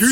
今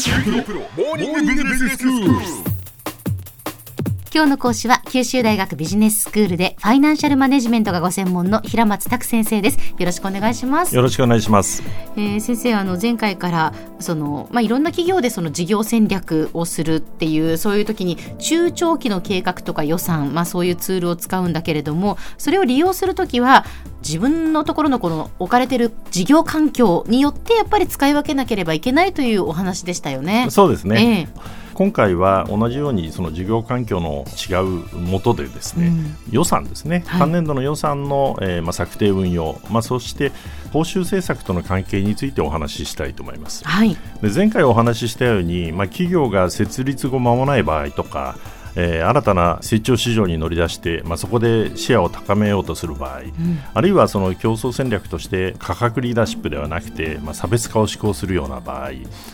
日の講師は九州大学ビジネススクールでファイナンシャルマネジメントがご専門の平松卓先生です。よろしくお願いします。よろしくお願いします。えー先生あの前回からその、まあ、いろんな企業でその事業戦略をするっていうそういう時に中長期の計画とか予算、まあ、そういうツールを使うんだけれどもそれを利用する時は自分のところのこの置かれてる事業環境によってやっぱり使い分けなければいけないというお話でしたよね。そうですね。ええ今回は同じようにその事業環境の違うもとでですね、うん予算ですね、はい単年度の予算の、えーまあ、策定運用、まあ、そして報酬政策との関係についてお話ししたいと思います。はい、で前回お話ししたように、まあ、企業が設立後間もない場合とか、えー新たな成長市場に乗り出して、まあ、そこでシェアを高めようとする場合、あるいはその競争戦略として価格リーダーシップではなくて、まあ、差別化を施行するような場合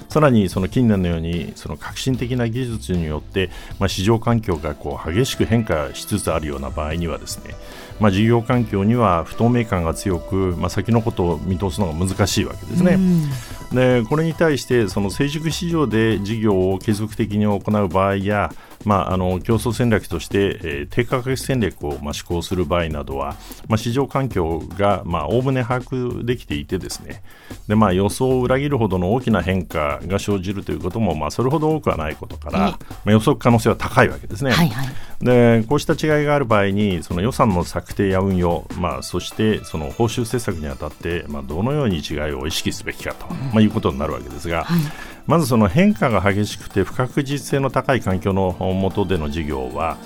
さらにその近年のようにその革新的な技術によって、まあ、市場環境がこう激しく変化しつつあるような場合にはですねまあ、事業環境には不透明感が強く、まあ、先のことを見通すのが難しいわけですね。うんでこれに対してその成熟市場で事業を継続的に行う場合や、まあ、あの競争戦略として、えー低価格戦略を、まあ、施行する場合などは、まあ、市場環境がまあおおむね把握できていてですね。で、まあ、予想を裏切るほどの大きな変化が生じるということも、まあ、それほど多くはないことから、まあ、予測可能性は高いわけですね。はいはいでこうした違いがある場合にその予算の策定や運用、まあ、そしてその報酬政策にあたって、まあ、どのように違いを意識すべきかと、まあ、いうことになるわけですが、はい。まずその変化が激しくて不確実性の高い環境の下での事業は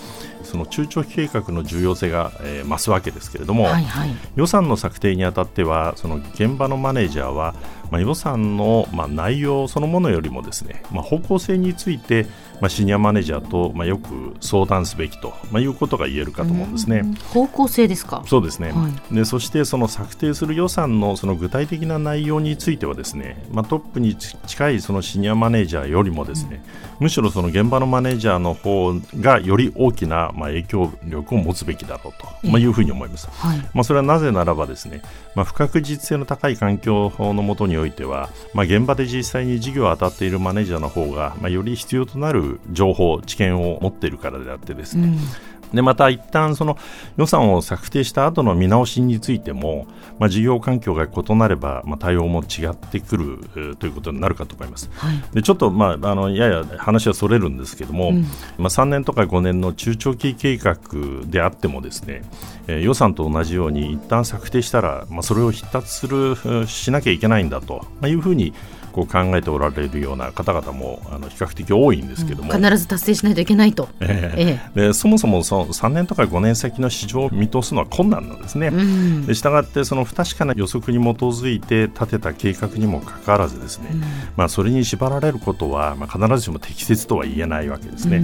その中長期計画の重要性が、えー増すわけですけれども、はいはい。予算の策定にあたってはその現場のマネージャーは、まあ、予算の、まあ、内容そのものよりもですね、まあ、方向性について、まあ、シニアマネージャーと、まあ、よく相談すべきと、まあ、いうことが言えるかと思うんですね。うん方向性ですか？そうですね、はでそしてその策定する予算のその具体的な内容についてはですね、まあ、トップに近いそのシニアマネージャーよりもですね、むしろその現場のマネージャーの方がより大きなまあ影響力を持つべきだろうと、まあ、いうふうに思います。はい。まあ、それはなぜならばですね、まあ、不確実性の高い環境のもとににおいては、まあ、現場で実際に事業を当たっているマネージャーの方が、まあ、より必要となる情報、知見を持っているからであってですね、うん。でまた一旦その予算を策定した後の見直しについても、まあ、事業環境が異なれば、まあ、対応も違ってくるえーということになるかと思います。はいでちょっと、まあ、あのやや話はそれるんですけども、うんまあ、3年とか5年の中長期計画であってもですね、えー予算と同じように一旦策定したら、まあ、それを必達するうんしなきゃいけないんだと、まあ、いうふうにこう考えておられるような方々もあの比較的多いんですけども。必ず達成しないといけないと。えええでそもそもその3年とか5年先の市場を見通すのは困難なんですね。うんでしたがってその不確かな予測に基づいて立てた計画にもかかわらずですね、まあ、それに縛られることは、まあ、必ずしも適切とは言えないわけですね。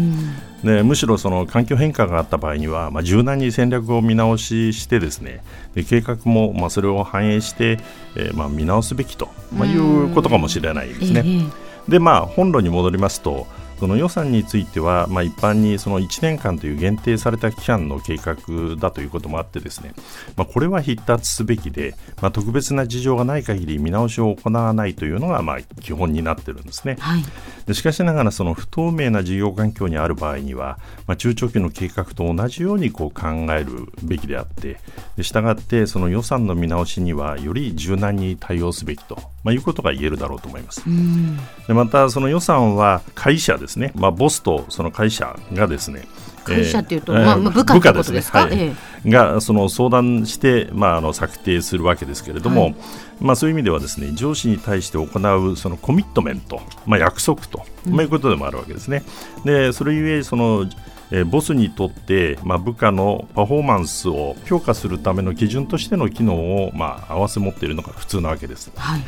うんでむしろその環境変化があった場合には、まあ、柔軟に戦略を見直ししてですねで計画もまあそれを反映して、えーまあ見直すべきと、まあ、いうことかもしれないですね。ええでまあ本論に戻りますとその予算については、まあ、一般にその1年間という限定された期間の計画だということもあってですね、まあ、これは必達すべきで、まあ、特別な事情がない限り見直しを行わないというのがまあ基本になってるんですね。はいでしかしながらその不透明な事業環境にある場合には、まあ、中長期の計画と同じようにこう考えるべきであってで従ってその予算の見直しにはより柔軟に対応すべきと、まあ、いうことが言えるだろうと思います。うんでまたその予算は会社ですね、まあ、ボスとその会社がですね会社っていうとえーまあまあ部下ですね。えはい。がその相談して、まあ、あの策定するわけですけれども、はい。まあ、そういう意味ではですね上司に対して行うそのコミットメント、まあ、約束と、まあ、いうことでもあるわけですね。でそれゆえそのえーボスにとって、まあ、部下のパフォーマンスを評価するための基準としての機能を、まあ、合わせ持っているのが普通なわけです。はい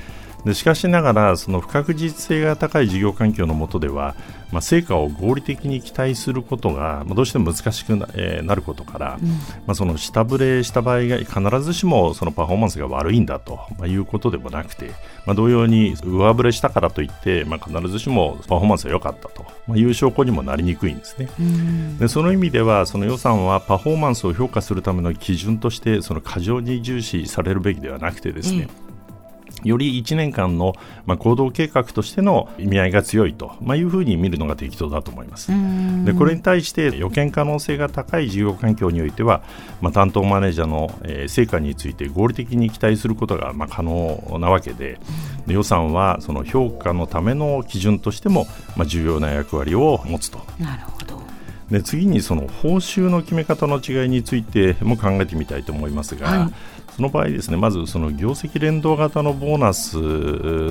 でしかしながらその不確実性が高い事業環境の下では、まあ、成果を合理的に期待することが、まあ、どうしても難しくな,、えーなることから、まあ、その下振れした場合が必ずしもそのパフォーマンスが悪いんだと、まあ、いうことでもなくて、まあ、同様に上振れしたからといって、まあ、必ずしもパフォーマンスが良かったと、まあ、いう証拠にもなりにくいんですね。うん。でその意味ではその予算はパフォーマンスを評価するための基準としてその過剰に重視されるべきではなくてですね、より1年間の、まあ、行動計画としての意味合いが強いと、まあ、いうふうに見るのが適当だと思います。でこれに対して予見可能性が高い事業環境においては、まあ、担当マネージャーの、えー、成果について合理的に期待することが、まあ、可能なわけでで予算はその評価のための基準としても、まあ、重要な役割を持つと。なるほどで次にその報酬の決め方の違いについても考えてみたいと思いますが、はいその場合ですねまずその業績連動型のボーナス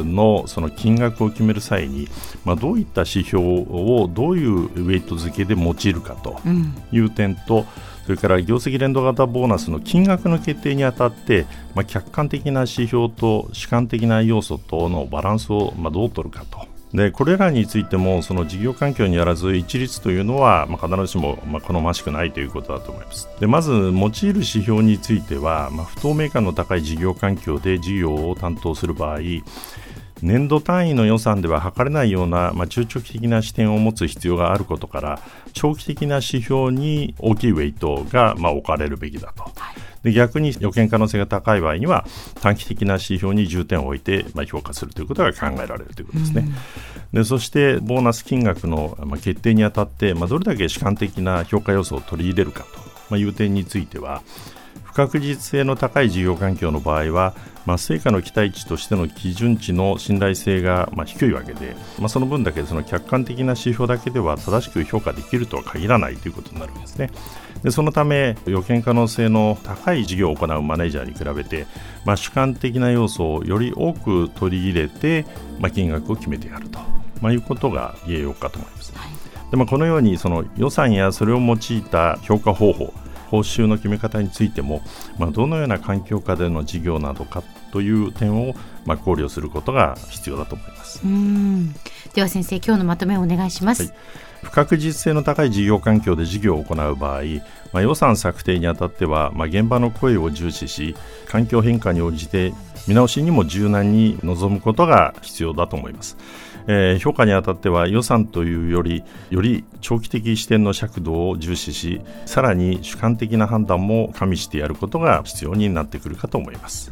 のその金額を決める際に、まあ、どういった指標をどういうウェイト付けで用いるかという点と、うん、それから業績連動型ボーナスの金額の決定にあたって、まあ、客観的な指標と主観的な要素とのバランスをまあどう取るかと。でこれらについてもその事業環境にあらず一律というのは、まあ、必ずしも、ま、好ましくないということだと思いますでまず用いる指標については、まあ、不透明感の高い事業環境で事業を担当する場合年度単位の予算では測れないような、まあ、中長期的な視点を持つ必要があることから長期的な指標に大きいウェイトが、まあ、置かれるべきだと。はいで逆に予見可能性が高い場合には短期的な指標に重点を置いて、まあ、評価するということが考えられるということですね。でそしてボーナス金額の、まあ、決定にあたって、まあ、どれだけ主観的な評価要素を取り入れるかと、まあ、いう点については不確実性の高い事業環境の場合は、まあ、成果の期待値としての基準値の信頼性がまあ低いわけで、まあ、その分だけその客観的な指標だけでは正しく評価できるとは限らないということになるんですね。でそのため予見可能性の高い事業を行うマネージャーに比べて、まあ、主観的な要素をより多く取り入れて、まあ、金額を決めてやると、まあ、いうことが言えようかと思います。はい、でまあ、このようにその予算やそれを用いた評価方法報酬の決め方についても、まあ、どのような環境下での事業などかという点を、まあ、考慮することが必要だと思います。では先生今日のまとめをお願いします、はい不確実性の高い事業環境で事業を行う場合、まあ、予算策定にあたっては、まあ、現場の声を重視し環境変化に応じて見直しにも柔軟に臨むことが必要だと思います。えー、評価にあたっては予算というよりより長期的視点の尺度を重視しさらに主観的な判断も加味してやることが必要になってくるかと思います。